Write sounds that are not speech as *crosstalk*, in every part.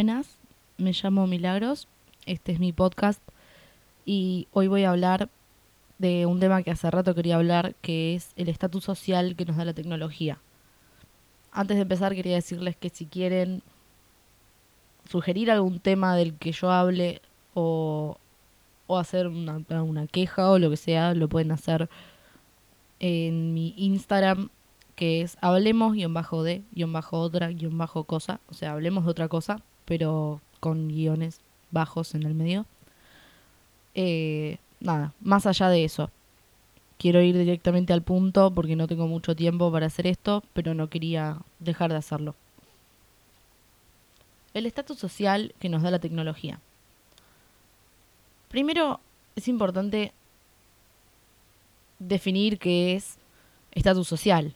Buenas, me llamo Milagros, este es mi podcast y hoy voy a hablar de un tema que hace rato quería hablar, que es el estatus social que nos da la tecnología. Antes de empezar quería decirles que si quieren sugerir algún tema del que yo hable o, hacer una, una queja o lo que sea, lo pueden hacer en mi Instagram que es hablemos-de-otra-cosa, o sea, hablemos de otra cosa, pero con guiones bajos en el medio. Eh, nada, más allá de eso. Quiero ir directamente al punto porque no tengo mucho tiempo para hacer esto, pero no quería dejar de hacerlo. El estatus social que nos da la tecnología. Primero, es importante definir qué es estatus social.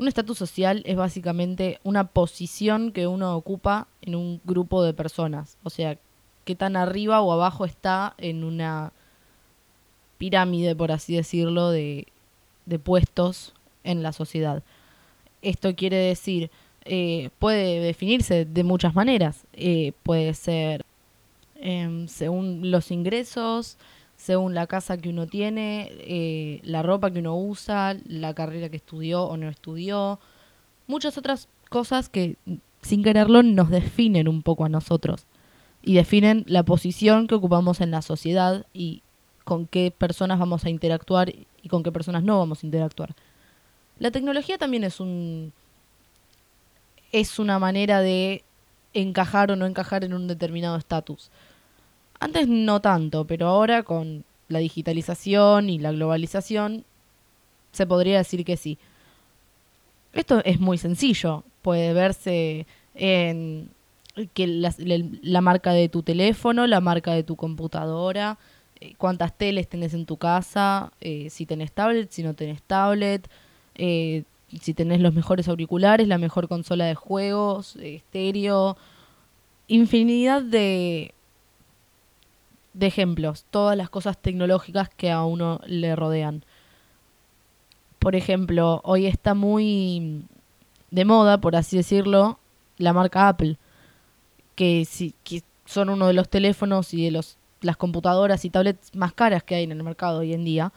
Un estatus social es básicamente una posición que uno ocupa en un grupo de personas. O sea, qué tan arriba o abajo está en una pirámide, por así decirlo, de, puestos en la sociedad. Esto quiere decir, eh, puede definirse de muchas maneras. Eh, puede ser em, según los ingresos, según la casa que uno tiene, eh, la ropa que uno usa, la carrera que estudió o no estudió, muchas otras cosas que sin quererlo nos definen un poco a nosotros y definen la posición que ocupamos en la sociedad y con qué personas vamos a interactuar y con qué personas no vamos a interactuar. La tecnología también es un es una manera de encajar o no encajar en un determinado estatus. Antes no tanto, pero ahora con la digitalización y la globalización se podría decir que sí. Esto es muy sencillo. Puede verse en que la, marca de tu teléfono, la marca de tu computadora, eh, cuántas teles tenés en tu casa, eh, si tenés tablet, si no tenés tablet, eh, si tenés los mejores auriculares, la mejor consola de juegos, estéreo, infinidad de, de ejemplos, todas las cosas tecnológicas que a uno le rodean. Por ejemplo, hoy está muy de moda, por así decirlo, la marca Apple, que, si, que son uno de los teléfonos y de los, las computadoras y tablets más caras que hay en el mercado hoy en día.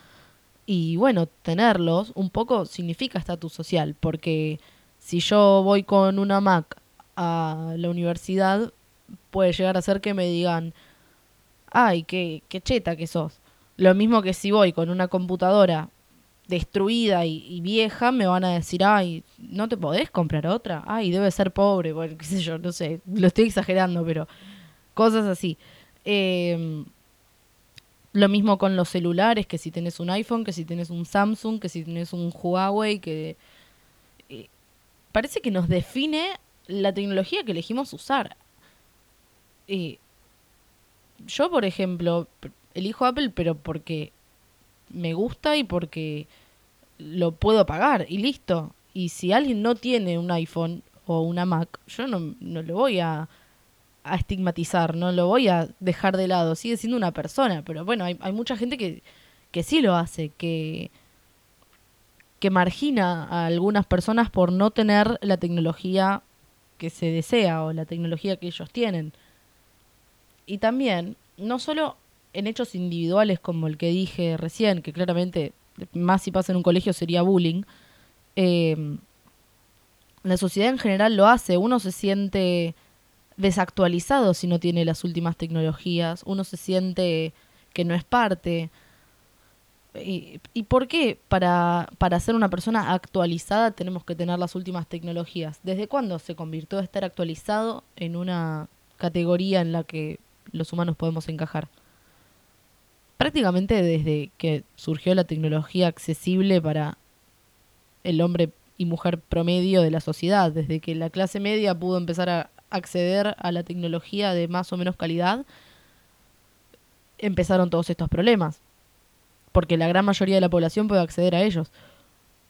Y bueno, tenerlos un poco significa estatus social, porque si yo voy con una Mac a la universidad, puede llegar a ser que me digan, ay, qué, qué cheta que sos. Lo mismo que si voy con una computadora destruida y, vieja, me van a decir, ay, ¿no te podés comprar otra? Ay, debe ser pobre, bueno, qué sé yo, no sé, lo estoy exagerando, pero cosas así. Em, lo mismo con los celulares, que si tenés un iPhone, que si tenés un Samsung, que si tenés un Huawei, que... Eh, parece que nos define la tecnología que elegimos usar. Eh, yo, por ejemplo, elijo Apple, pero porque me gusta y porque lo puedo pagar y listo. Y si alguien no tiene un iPhone o una Mac, yo no, no lo voy a, a, estigmatizar, no lo voy a dejar de lado. Sigue siendo una persona, pero bueno, hay, hay mucha gente que, que sí lo hace, que, que margina a algunas personas por no tener la tecnología que se desea o la tecnología que ellos tienen. Y también, no solo en hechos individuales como el que dije recién, que claramente más si pasa en un colegio sería bullying, eh, la sociedad en general lo hace, uno se siente desactualizado si no tiene las últimas tecnologías, uno se siente que no es parte. ¿Y, y por qué para, para ser una persona actualizada tenemos que tener las últimas tecnologías? ¿Desde cuándo se convirtió estar actualizado en una categoría en la que los humanos podemos encajar. Prácticamente desde que surgió la tecnología accesible para el hombre y mujer promedio de la sociedad, desde que la clase media pudo empezar a acceder a la tecnología de más o menos calidad, empezaron todos estos problemas. Porque la gran mayoría de la población puede acceder a ellos.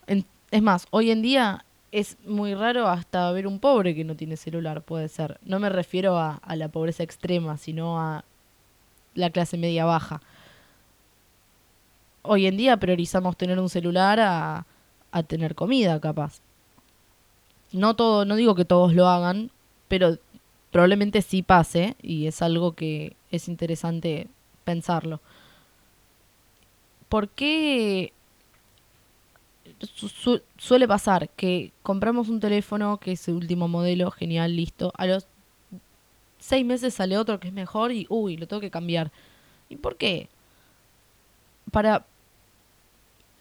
es más, hoy en día es muy raro hasta ver un pobre que no tiene celular, puede ser. No me refiero a, la pobreza extrema, sino a la clase media baja. Hoy en día priorizamos tener un celular a, a tener comida, capaz. No todo, no digo que todos lo hagan, pero probablemente sí pase y es algo que es interesante pensarlo. ¿Por qué suele pasar que compramos un teléfono que es el último modelo, genial, listo. A los seis meses sale otro que es mejor y, uy, lo tengo que cambiar. ¿Y por qué? Para...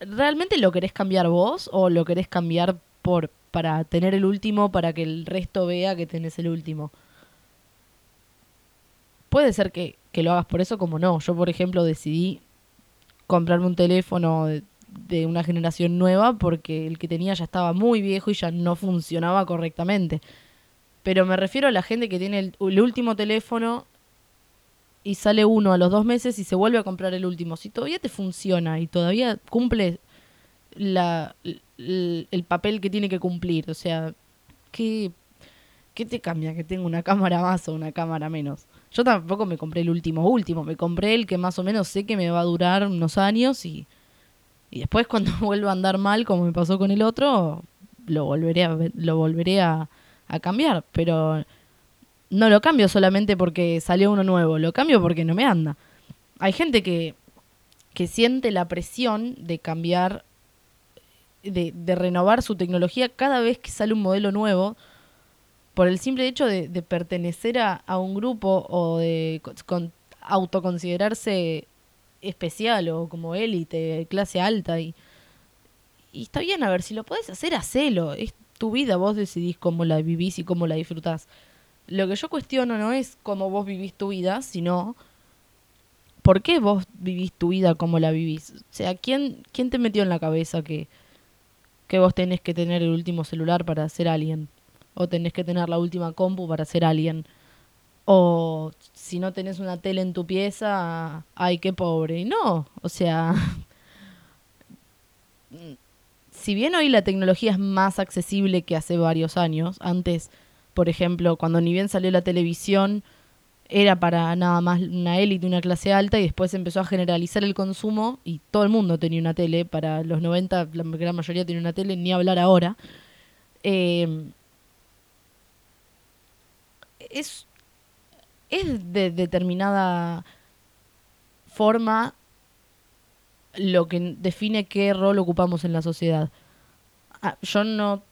¿Realmente lo querés cambiar vos o lo querés cambiar por para tener el último para que el resto vea que tenés el último? Puede ser que, que lo hagas por eso como no. Yo, por ejemplo, decidí comprarme un teléfono de, de una generación nueva porque el que tenía ya estaba muy viejo y ya no funcionaba correctamente. Pero me refiero a la gente que tiene el, último teléfono y sale uno a los dos meses y se vuelve a comprar el último. Si todavía te funciona y todavía cumple la, el, papel que tiene que cumplir, o sea, ¿qué, ¿qué te cambia que tenga una cámara más o una cámara menos? Yo tampoco me compré el último último, me compré el que más o menos sé que me va a durar unos años y y después cuando *laughs* vuelva a andar mal, como me pasó con el otro, lo volveré a, lo volveré a, cambiar. Pero no lo cambio solamente porque salió uno nuevo, lo cambio porque no me anda. Hay gente que, que siente la presión de cambiar, de, de, renovar su tecnología cada vez que sale un modelo nuevo, por el simple hecho de, pertenecer a, a, un grupo o de con, autoconsiderarse especial o como élite, clase alta y, y está bien, a ver, si lo podés hacer, hacelo. Es tu vida, vos decidís cómo la vivís y cómo la disfrutás. Lo que yo cuestiono no es cómo vos vivís tu vida, sino por qué vos vivís tu vida como la vivís. O sea, ¿quién, quién te metió en la cabeza que, que vos tenés que tener el último celular para ser alguien? O tenés que tener la última compu para ser alguien. O si no tenés una tele en tu pieza, ay, qué pobre. No, o sea, *laughs* si bien hoy la tecnología es más accesible que hace varios años, antes, por ejemplo, cuando ni bien salió la televisión, era para nada más una élite, una clase alta, y después empezó a generalizar el consumo y todo el mundo tenía una tele. Para los 90 la gran mayoría tenía una tele, ni hablar ahora. Eh, es es de determinada forma lo que define qué rol ocupamos en la sociedad. Ah, yo no,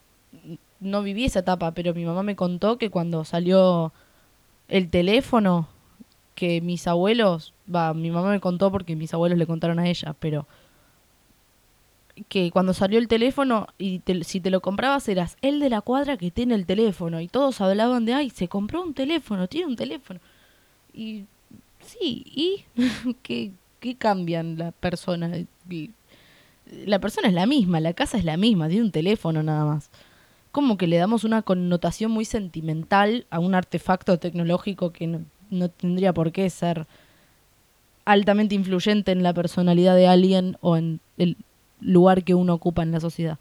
no viví esa etapa, pero mi mamá me contó que cuando salió el teléfono, que mis abuelos, va, mi mamá me contó porque mis abuelos le contaron a ella, pero que cuando salió el teléfono y si te lo comprabas eras el de la cuadra que tiene el teléfono y todos hablaban de, ay, se compró un teléfono, tiene un teléfono. Y sí, ¿y *laughs* qué, qué cambian la persona? La persona es la misma, la casa es la misma, tiene un teléfono nada más. Como que le damos una connotación muy sentimental a un artefacto tecnológico que no, no tendría por qué ser altamente influyente en la personalidad de alguien o en el lugar que uno ocupa en la sociedad.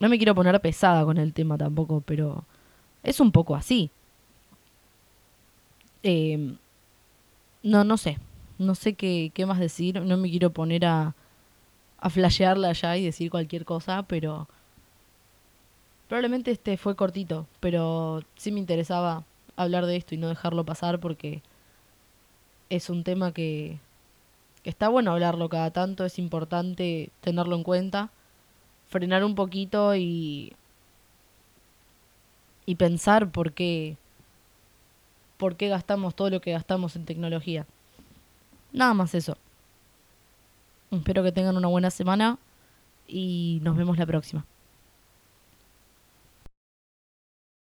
No me quiero poner pesada con el tema tampoco, pero es un poco así. Eh, no, no sé. No sé qué, qué más decir. No me quiero poner a, a flashearla ya y decir cualquier cosa, pero probablemente este fue cortito, pero sí me interesaba hablar de esto y no dejarlo pasar porque es un tema que, está bueno hablarlo cada tanto, es importante tenerlo en cuenta, frenar un poquito y, y pensar por qué, por qué gastamos todo lo que gastamos en tecnología. Nada más eso. Espero que tengan una buena semana y nos vemos la próxima.